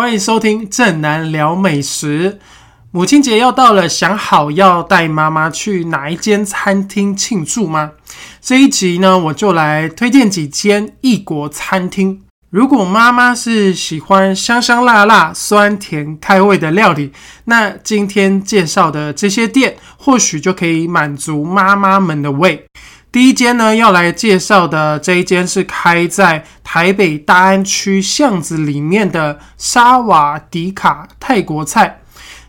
欢迎收听正南聊美食。母亲节要到了，想好要带妈妈去哪一间餐厅庆祝吗？这一集呢，我就来推荐几间异国餐厅。如果妈妈是喜欢香香辣辣、酸甜开胃的料理，那今天介绍的这些店，或许就可以满足妈妈们的胃。第一间呢，要来介绍的这一间是开在台北大安区巷子里面的沙瓦迪卡泰国菜。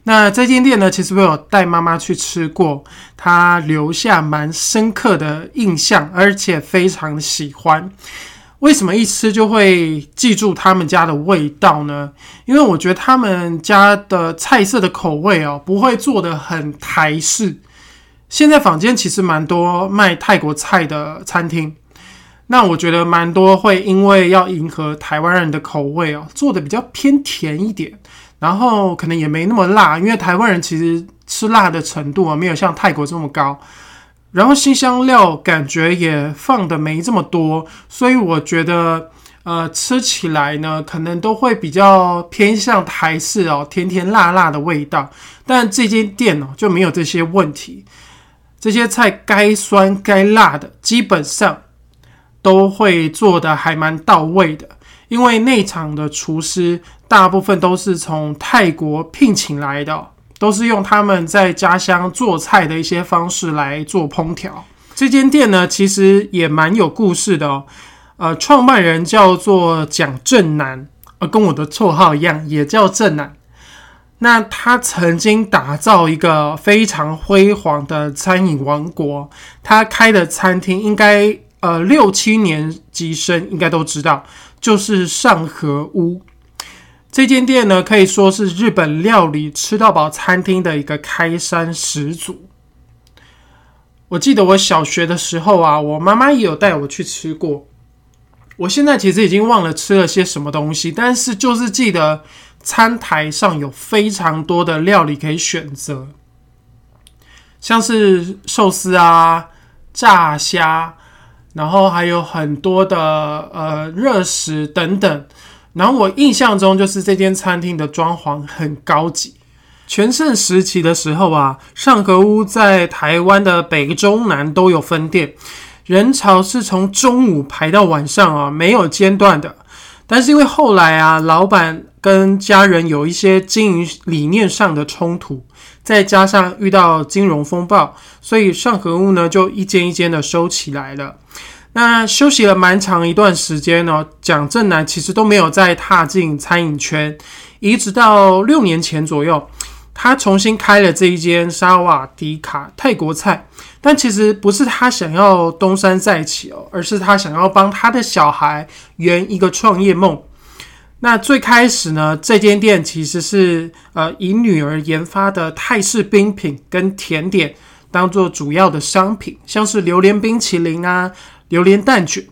那这间店呢，其实我有带妈妈去吃过，她留下蛮深刻的印象，而且非常喜欢。为什么一吃就会记住他们家的味道呢？因为我觉得他们家的菜色的口味哦，不会做的很台式。现在坊间其实蛮多卖泰国菜的餐厅，那我觉得蛮多会因为要迎合台湾人的口味哦，做的比较偏甜一点，然后可能也没那么辣，因为台湾人其实吃辣的程度啊没有像泰国这么高，然后新香料感觉也放的没这么多，所以我觉得呃吃起来呢可能都会比较偏向台式哦，甜甜辣辣的味道，但这间店哦就没有这些问题。这些菜该酸该辣的，基本上都会做的还蛮到位的。因为内场的厨师大部分都是从泰国聘请来的，都是用他们在家乡做菜的一些方式来做烹调。这间店呢，其实也蛮有故事的哦。呃，创办人叫做蒋正南，呃，跟我的绰号一样，也叫正南。那他曾经打造一个非常辉煌的餐饮王国，他开的餐厅应该呃六七年级生应该都知道，就是上河屋这间店呢，可以说是日本料理吃到饱餐厅的一个开山始祖。我记得我小学的时候啊，我妈妈也有带我去吃过。我现在其实已经忘了吃了些什么东西，但是就是记得。餐台上有非常多的料理可以选择，像是寿司啊、炸虾，然后还有很多的呃热食等等。然后我印象中就是这间餐厅的装潢很高级。全盛时期的时候啊，上格屋在台湾的北中南都有分店，人潮是从中午排到晚上啊，没有间断的。但是因为后来啊，老板。跟家人有一些经营理念上的冲突，再加上遇到金融风暴，所以上河屋呢就一间一间的收起来了。那休息了蛮长一段时间呢，蒋正南其实都没有再踏进餐饮圈，一直到六年前左右，他重新开了这一间沙瓦迪卡泰国菜。但其实不是他想要东山再起哦，而是他想要帮他的小孩圆一个创业梦。那最开始呢，这间店其实是呃以女儿研发的泰式冰品跟甜点当做主要的商品，像是榴莲冰淇淋啊、榴莲蛋卷。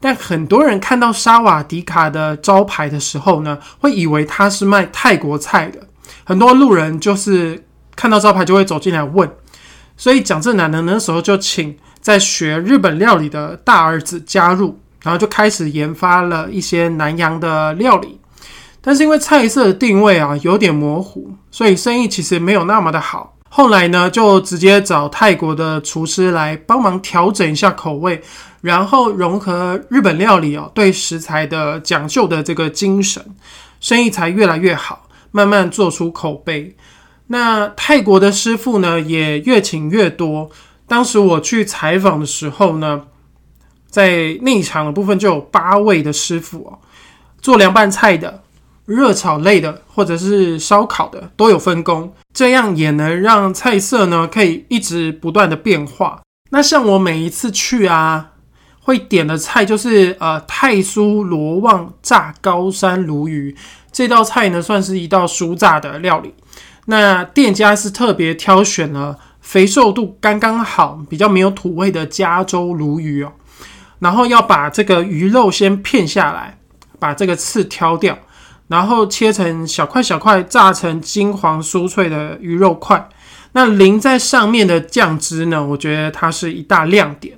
但很多人看到沙瓦迪卡的招牌的时候呢，会以为它是卖泰国菜的。很多路人就是看到招牌就会走进来问，所以蒋正南呢那时候就请在学日本料理的大儿子加入。然后就开始研发了一些南洋的料理，但是因为菜色的定位啊有点模糊，所以生意其实没有那么的好。后来呢，就直接找泰国的厨师来帮忙调整一下口味，然后融合日本料理哦对食材的讲究的这个精神，生意才越来越好，慢慢做出口碑。那泰国的师傅呢也越请越多。当时我去采访的时候呢。在内场的部分就有八位的师傅哦，做凉拌菜的、热炒类的或者是烧烤的都有分工，这样也能让菜色呢可以一直不断的变化。那像我每一次去啊，会点的菜就是呃泰酥罗旺炸高山鲈鱼这道菜呢，算是一道酥炸的料理。那店家是特别挑选了肥瘦度刚刚好、比较没有土味的加州鲈鱼哦。然后要把这个鱼肉先片下来，把这个刺挑掉，然后切成小块小块，炸成金黄酥脆的鱼肉块。那淋在上面的酱汁呢？我觉得它是一大亮点。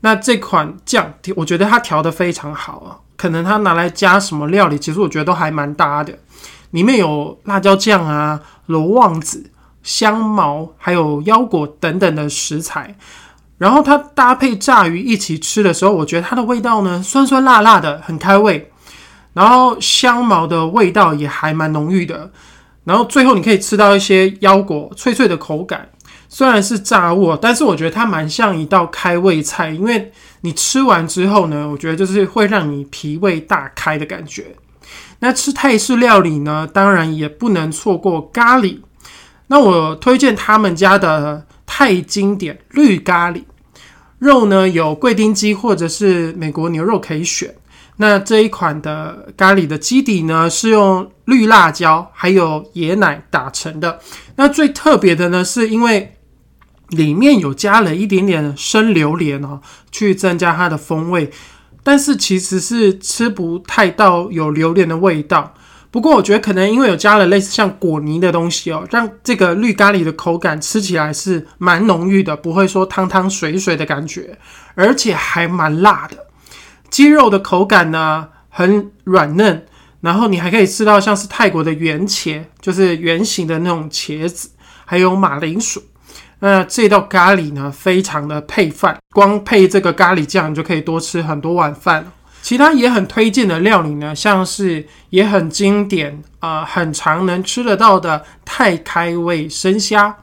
那这款酱，我觉得它调得非常好啊。可能它拿来加什么料理，其实我觉得都还蛮搭的。里面有辣椒酱啊、罗望子、香茅，还有腰果等等的食材。然后它搭配炸鱼一起吃的时候，我觉得它的味道呢，酸酸辣辣的，很开胃。然后香茅的味道也还蛮浓郁的。然后最后你可以吃到一些腰果脆脆的口感。虽然是炸物，但是我觉得它蛮像一道开胃菜，因为你吃完之后呢，我觉得就是会让你脾胃大开的感觉。那吃泰式料理呢，当然也不能错过咖喱。那我推荐他们家的泰经典绿咖喱，肉呢有贵丁鸡或者是美国牛肉可以选。那这一款的咖喱的基底呢，是用绿辣椒还有椰奶打成的。那最特别的呢，是因为里面有加了一点点生榴莲哦，去增加它的风味。但是其实是吃不太到有榴莲的味道。不过我觉得可能因为有加了类似像果泥的东西哦，让这个绿咖喱的口感吃起来是蛮浓郁的，不会说汤汤水水的感觉，而且还蛮辣的。鸡肉的口感呢很软嫩，然后你还可以吃到像是泰国的圆茄，就是圆形的那种茄子，还有马铃薯。那这道咖喱呢非常的配饭，光配这个咖喱酱就可以多吃很多碗饭。其他也很推荐的料理呢，像是也很经典啊，很常能吃得到的泰开胃生虾，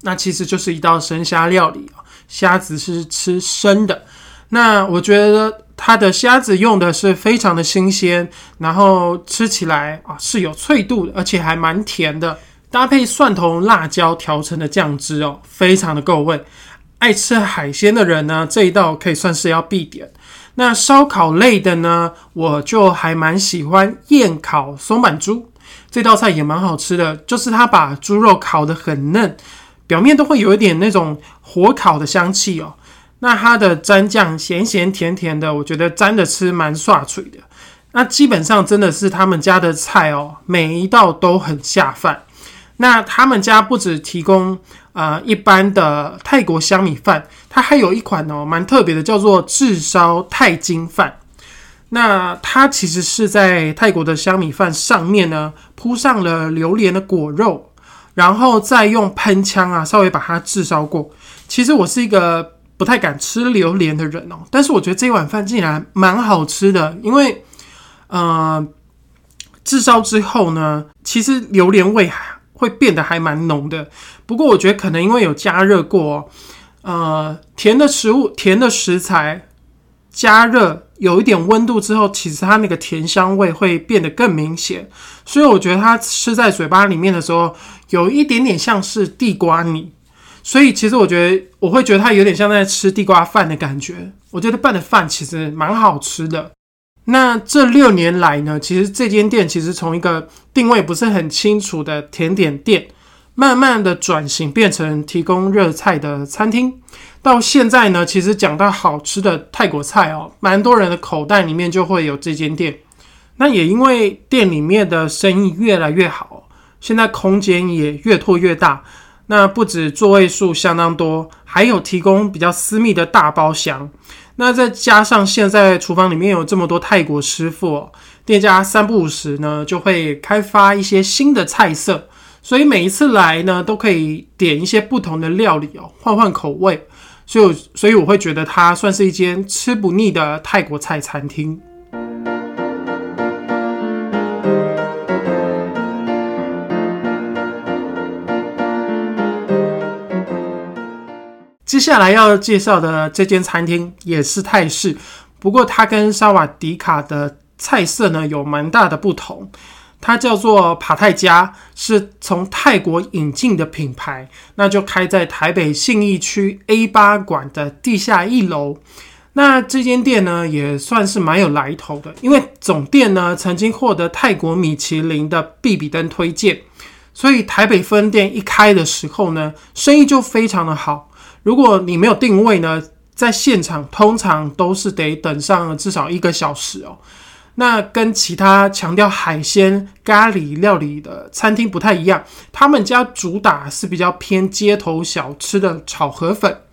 那其实就是一道生虾料理虾子是吃生的。那我觉得它的虾子用的是非常的新鲜，然后吃起来啊是有脆度的，而且还蛮甜的，搭配蒜头、辣椒调成的酱汁哦，非常的够味。爱吃海鲜的人呢，这一道可以算是要必点。那烧烤类的呢，我就还蛮喜欢燕烤松板猪这道菜，也蛮好吃的，就是它把猪肉烤得很嫩，表面都会有一点那种火烤的香气哦。那它的蘸酱咸咸甜甜的，我觉得蘸着吃蛮爽脆的。那基本上真的是他们家的菜哦，每一道都很下饭。那他们家不止提供啊一般的泰国香米饭，它还有一款哦蛮特别的，叫做炙烧泰金饭。那它其实是在泰国的香米饭上面呢铺上了榴莲的果肉，然后再用喷枪啊稍微把它炙烧过。其实我是一个。不太敢吃榴莲的人哦，但是我觉得这一碗饭竟然蛮好吃的，因为呃，炙烧之后呢，其实榴莲味会变得还蛮浓的。不过我觉得可能因为有加热过，呃，甜的食物、甜的食材加热有一点温度之后，其实它那个甜香味会变得更明显，所以我觉得它吃在嘴巴里面的时候，有一点点像是地瓜泥。所以其实我觉得我会觉得它有点像在吃地瓜饭的感觉。我觉得拌的饭其实蛮好吃的。那这六年来呢，其实这间店其实从一个定位不是很清楚的甜点店，慢慢的转型变成提供热菜的餐厅。到现在呢，其实讲到好吃的泰国菜哦，蛮多人的口袋里面就会有这间店。那也因为店里面的生意越来越好，现在空间也越拓越大。那不止座位数相当多，还有提供比较私密的大包厢。那再加上现在厨房里面有这么多泰国师傅，店家三不五时呢就会开发一些新的菜色，所以每一次来呢都可以点一些不同的料理哦，换换口味。所以，所以我会觉得它算是一间吃不腻的泰国菜餐厅。接下来要介绍的这间餐厅也是泰式，不过它跟沙瓦迪卡的菜色呢有蛮大的不同。它叫做帕泰加，是从泰国引进的品牌，那就开在台北信义区 A 八馆的地下一楼。那这间店呢也算是蛮有来头的，因为总店呢曾经获得泰国米其林的必比登推荐，所以台北分店一开的时候呢，生意就非常的好。如果你没有定位呢，在现场通常都是得等上至少一个小时哦。那跟其他强调海鲜咖喱料理的餐厅不太一样，他们家主打是比较偏街头小吃的炒河粉。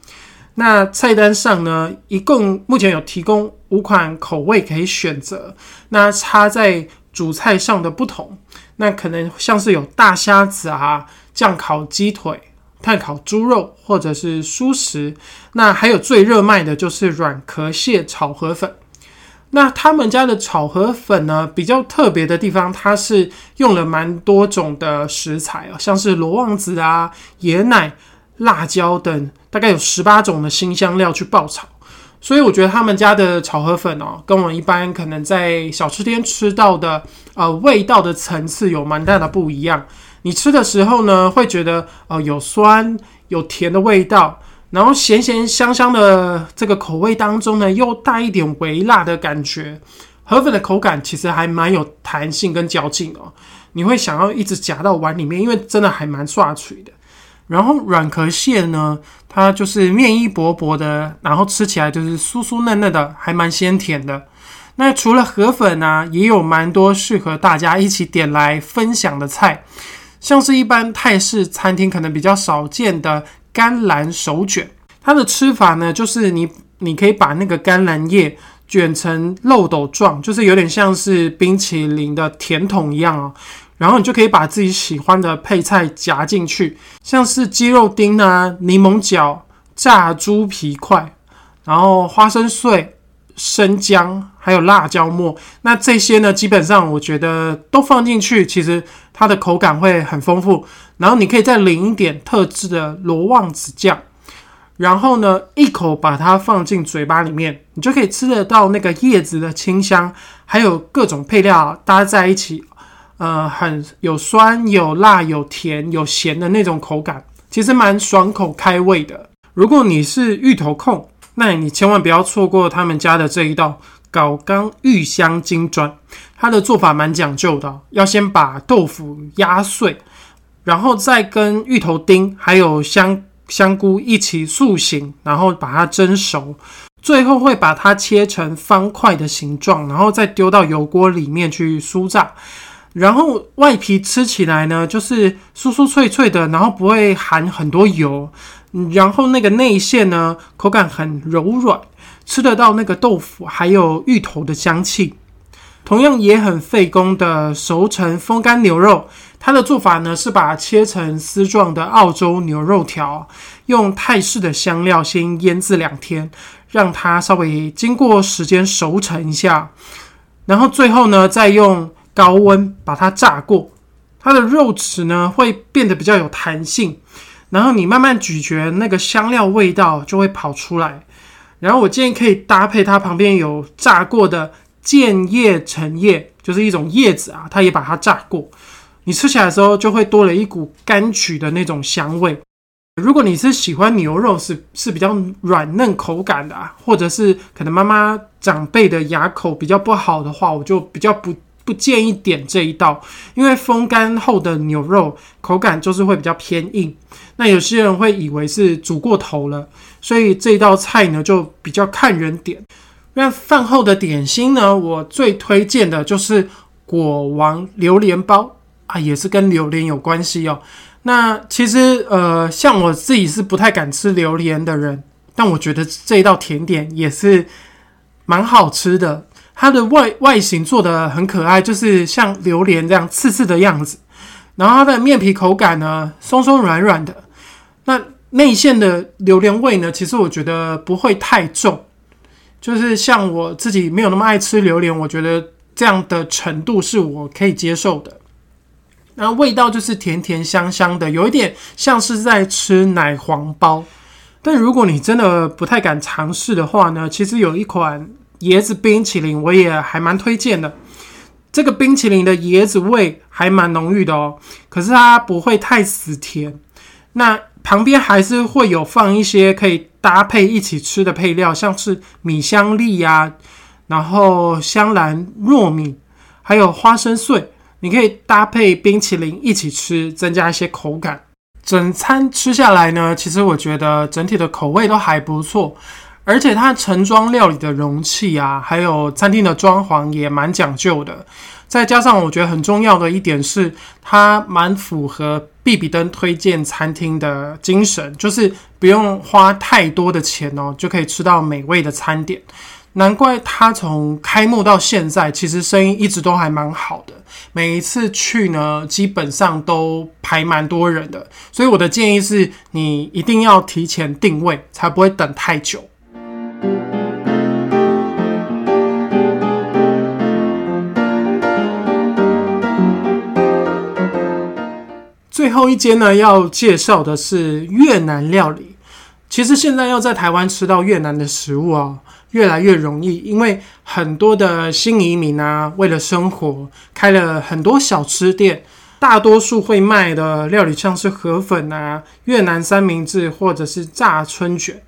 那菜单上呢，一共目前有提供五款口味可以选择。那插在主菜上的不同，那可能像是有大虾子啊、酱烤鸡腿、炭烤猪肉，或者是蔬食。那还有最热卖的就是软壳蟹炒河粉。那他们家的炒河粉呢，比较特别的地方，它是用了蛮多种的食材哦，像是罗望子啊、椰奶、辣椒等，大概有十八种的新香料去爆炒。所以我觉得他们家的炒河粉哦，跟我一般可能在小吃店吃到的呃味道的层次有蛮大的不一样。你吃的时候呢，会觉得呃有酸有甜的味道。然后咸咸香香的这个口味当中呢，又带一点微辣的感觉。河粉的口感其实还蛮有弹性跟嚼劲哦，你会想要一直夹到碗里面，因为真的还蛮刷脆的。然后软壳蟹呢，它就是面衣薄薄的，然后吃起来就是酥酥嫩嫩的，还蛮鲜甜的。那除了河粉呢，也有蛮多适合大家一起点来分享的菜，像是一般泰式餐厅可能比较少见的。甘蓝手卷，它的吃法呢，就是你你可以把那个甘蓝叶卷成漏斗状，就是有点像是冰淇淋的甜筒一样哦。然后你就可以把自己喜欢的配菜夹进去，像是鸡肉丁啊、柠檬角、炸猪皮块，然后花生碎、生姜，还有辣椒末。那这些呢，基本上我觉得都放进去，其实它的口感会很丰富。然后你可以再淋一点特制的罗望子酱，然后呢，一口把它放进嘴巴里面，你就可以吃得到那个叶子的清香，还有各种配料搭在一起，呃，很有酸、有辣、有甜、有咸的那种口感，其实蛮爽口开胃的。如果你是芋头控，那你千万不要错过他们家的这一道搞缸芋香金砖，它的做法蛮讲究的，要先把豆腐压碎。然后再跟芋头丁还有香香菇一起塑形，然后把它蒸熟，最后会把它切成方块的形状，然后再丢到油锅里面去酥炸。然后外皮吃起来呢，就是酥酥脆脆的，然后不会含很多油。然后那个内馅呢，口感很柔软，吃得到那个豆腐还有芋头的香气。同样也很费工的熟成风干牛肉。它的做法呢是把切成丝状的澳洲牛肉条，用泰式的香料先腌制两天，让它稍微经过时间熟成一下，然后最后呢再用高温把它炸过，它的肉质呢会变得比较有弹性，然后你慢慢咀嚼，那个香料味道就会跑出来。然后我建议可以搭配它旁边有炸过的剑叶橙叶，就是一种叶子啊，它也把它炸过。你吃起来的时候就会多了一股柑橘的那种香味。如果你是喜欢牛肉是是比较软嫩口感的，或者是可能妈妈长辈的牙口比较不好的话，我就比较不不建议点这一道，因为风干后的牛肉口感就是会比较偏硬。那有些人会以为是煮过头了，所以这道菜呢就比较看人点。那饭后的点心呢，我最推荐的就是果王榴莲包。啊，也是跟榴莲有关系哦。那其实，呃，像我自己是不太敢吃榴莲的人，但我觉得这一道甜点也是蛮好吃的。它的外外形做的很可爱，就是像榴莲这样刺刺的样子。然后它的面皮口感呢，松松软软的。那内馅的榴莲味呢，其实我觉得不会太重。就是像我自己没有那么爱吃榴莲，我觉得这样的程度是我可以接受的。那味道就是甜甜香香的，有一点像是在吃奶黄包。但如果你真的不太敢尝试的话呢，其实有一款椰子冰淇淋，我也还蛮推荐的。这个冰淇淋的椰子味还蛮浓郁的哦，可是它不会太死甜。那旁边还是会有放一些可以搭配一起吃的配料，像是米香粒呀，然后香兰糯米，还有花生碎。你可以搭配冰淇淋一起吃，增加一些口感。整餐吃下来呢，其实我觉得整体的口味都还不错，而且它盛装料理的容器啊，还有餐厅的装潢也蛮讲究的。再加上我觉得很重要的一点是，它蛮符合必比登推荐餐厅的精神，就是不用花太多的钱哦，就可以吃到美味的餐点。难怪他从开幕到现在，其实生意一直都还蛮好的。每一次去呢，基本上都排蛮多人的。所以我的建议是，你一定要提前定位，才不会等太久。最后一间呢，要介绍的是越南料理。其实现在要在台湾吃到越南的食物啊。越来越容易，因为很多的新移民啊，为了生活开了很多小吃店，大多数会卖的料理像是河粉啊、越南三明治或者是炸春卷。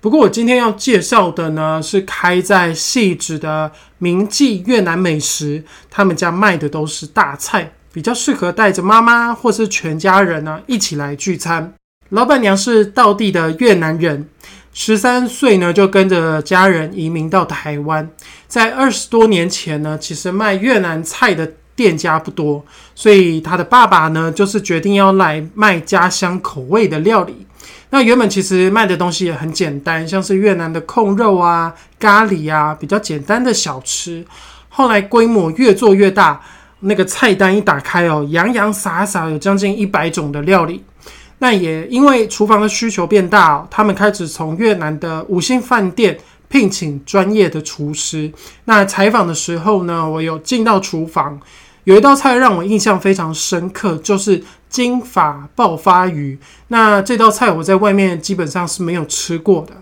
不过我今天要介绍的呢，是开在细致的名记越南美食，他们家卖的都是大菜，比较适合带着妈妈或是全家人呢一起来聚餐。老板娘是道地的越南人。十三岁呢，就跟着家人移民到台湾。在二十多年前呢，其实卖越南菜的店家不多，所以他的爸爸呢，就是决定要来卖家乡口味的料理。那原本其实卖的东西也很简单，像是越南的控肉啊、咖喱啊，比较简单的小吃。后来规模越做越大，那个菜单一打开哦，洋洋洒洒有将近一百种的料理。那也因为厨房的需求变大哦，他们开始从越南的五星饭店聘请专业的厨师。那采访的时候呢，我有进到厨房，有一道菜让我印象非常深刻，就是金法爆发鱼。那这道菜我在外面基本上是没有吃过的。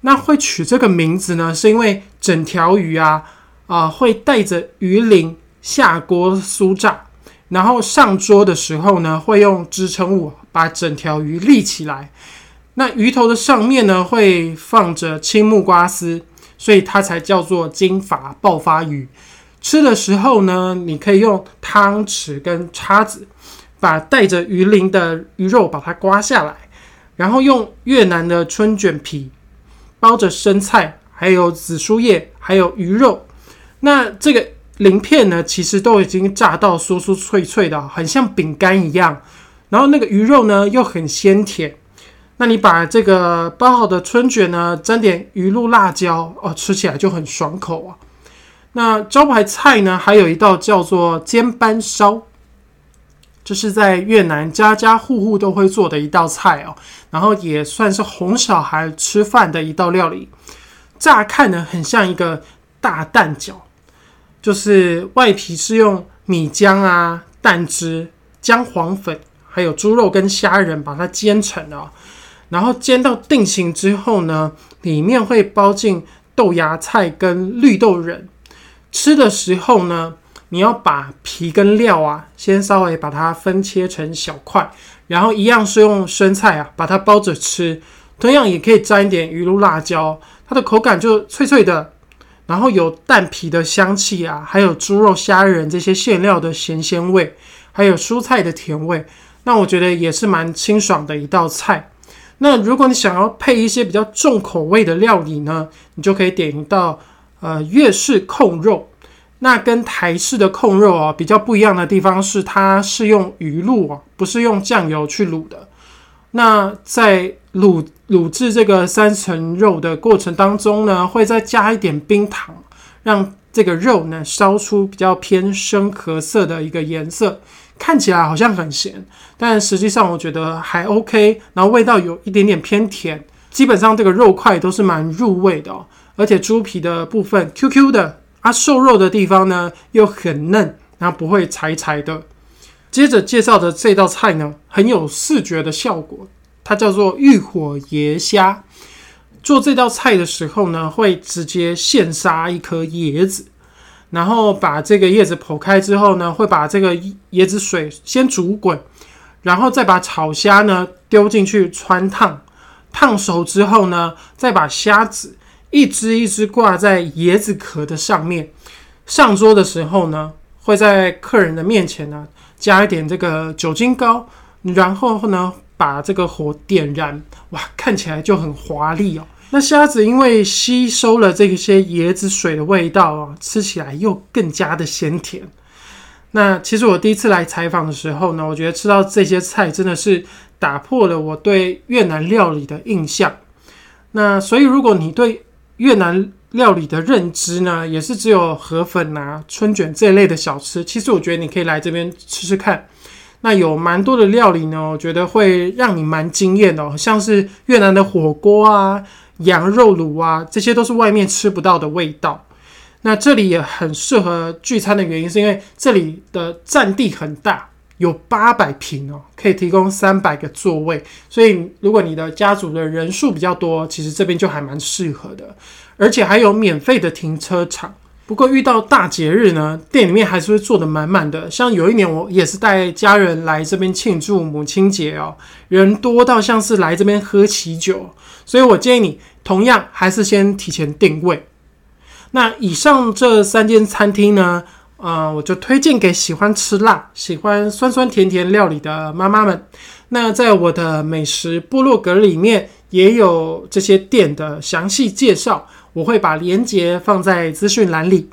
那会取这个名字呢，是因为整条鱼啊啊会带着鱼鳞下锅酥炸。然后上桌的时候呢，会用支撑物把整条鱼立起来。那鱼头的上面呢，会放着青木瓜丝，所以它才叫做金法爆发鱼。吃的时候呢，你可以用汤匙跟叉子把带着鱼鳞的鱼肉把它刮下来，然后用越南的春卷皮包着生菜，还有紫苏叶，还有鱼肉。那这个。鳞片呢，其实都已经炸到酥酥脆脆的，很像饼干一样。然后那个鱼肉呢，又很鲜甜。那你把这个包好的春卷呢，沾点鱼露辣椒哦，吃起来就很爽口啊。那招牌菜呢，还有一道叫做煎斑烧，这是在越南家家户户都会做的一道菜哦。然后也算是哄小孩吃饭的一道料理。乍看呢，很像一个大蛋饺。就是外皮是用米浆啊、蛋汁、姜黄粉，还有猪肉跟虾仁把它煎成的，然后煎到定型之后呢，里面会包进豆芽菜跟绿豆仁。吃的时候呢，你要把皮跟料啊，先稍微把它分切成小块，然后一样是用生菜啊把它包着吃，同样也可以沾一点鱼露辣椒，它的口感就脆脆的。然后有蛋皮的香气啊，还有猪肉、虾仁这些馅料的咸鲜味，还有蔬菜的甜味，那我觉得也是蛮清爽的一道菜。那如果你想要配一些比较重口味的料理呢，你就可以点一道呃粤式控肉。那跟台式的控肉啊比较不一样的地方是，它是用鱼露啊，不是用酱油去卤的。那在卤卤制这个三层肉的过程当中呢，会再加一点冰糖，让这个肉呢烧出比较偏深褐色的一个颜色，看起来好像很咸，但实际上我觉得还 OK。然后味道有一点点偏甜，基本上这个肉块都是蛮入味的哦，而且猪皮的部分 QQ 的，啊瘦肉的地方呢又很嫩，然后不会柴柴的。接着介绍的这道菜呢，很有视觉的效果，它叫做浴火椰虾。做这道菜的时候呢，会直接现杀一颗椰子，然后把这个叶子剖开之后呢，会把这个椰子水先煮滚，然后再把炒虾呢丢进去穿烫，烫熟之后呢，再把虾子一只一只挂在椰子壳的上面。上桌的时候呢，会在客人的面前呢。加一点这个酒精膏，然后呢，把这个火点燃，哇，看起来就很华丽哦。那虾子因为吸收了这些椰子水的味道啊，吃起来又更加的鲜甜。那其实我第一次来采访的时候呢，我觉得吃到这些菜真的是打破了我对越南料理的印象。那所以如果你对越南料理的认知呢，也是只有河粉啊、春卷这一类的小吃。其实我觉得你可以来这边吃吃看。那有蛮多的料理呢，我觉得会让你蛮惊艳的，像是越南的火锅啊、羊肉卤啊，这些都是外面吃不到的味道。那这里也很适合聚餐的原因，是因为这里的占地很大，有八百平哦，可以提供三百个座位。所以如果你的家族的人数比较多，其实这边就还蛮适合的，而且还有免费的停车场。不过遇到大节日呢，店里面还是会坐得满满的。像有一年我也是带家人来这边庆祝母亲节哦，人多到像是来这边喝喜酒，所以我建议你同样还是先提前定位。那以上这三间餐厅呢，呃，我就推荐给喜欢吃辣、喜欢酸酸甜甜料理的妈妈们。那在我的美食部落格里面也有这些店的详细介绍。我会把链接放在资讯栏里。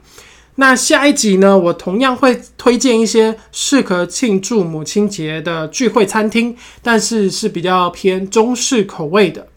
那下一集呢，我同样会推荐一些适合庆祝母亲节的聚会餐厅，但是是比较偏中式口味的。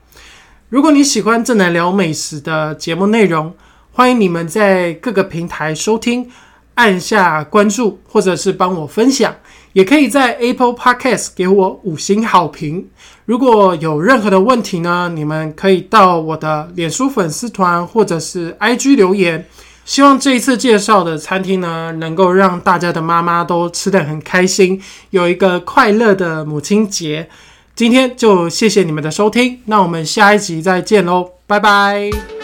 如果你喜欢正南聊美食的节目内容，欢迎你们在各个平台收听，按下关注，或者是帮我分享。也可以在 Apple Podcast 给我五星好评。如果有任何的问题呢，你们可以到我的脸书粉丝团或者是 IG 留言。希望这一次介绍的餐厅呢，能够让大家的妈妈都吃得很开心，有一个快乐的母亲节。今天就谢谢你们的收听，那我们下一集再见喽，拜拜。